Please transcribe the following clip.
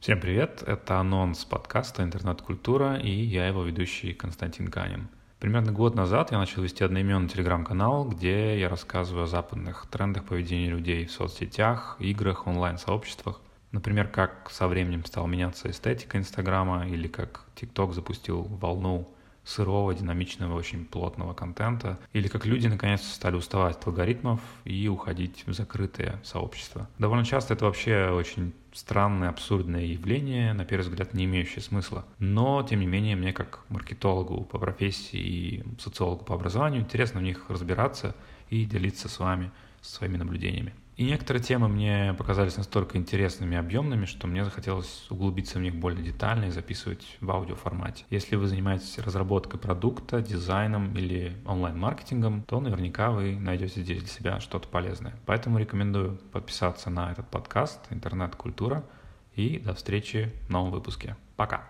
Всем привет, это анонс подкаста «Интернет-культура» и я его ведущий Константин Ганин. Примерно год назад я начал вести одноименный телеграм-канал, где я рассказываю о западных трендах поведения людей в соцсетях, играх, онлайн-сообществах. Например, как со временем стала меняться эстетика Инстаграма или как ТикТок запустил волну сырого, динамичного, очень плотного контента, или как люди наконец стали уставать от алгоритмов и уходить в закрытые сообщества. Довольно часто это вообще очень странное, абсурдное явление, на первый взгляд не имеющее смысла. Но, тем не менее, мне как маркетологу по профессии и социологу по образованию интересно в них разбираться и делиться с вами своими наблюдениями. И некоторые темы мне показались настолько интересными и объемными, что мне захотелось углубиться в них более детально и записывать в аудиоформате. Если вы занимаетесь разработкой продукта, дизайном или онлайн-маркетингом, то наверняка вы найдете здесь для себя что-то полезное. Поэтому рекомендую подписаться на этот подкаст «Интернет-культура» и до встречи в новом выпуске. Пока!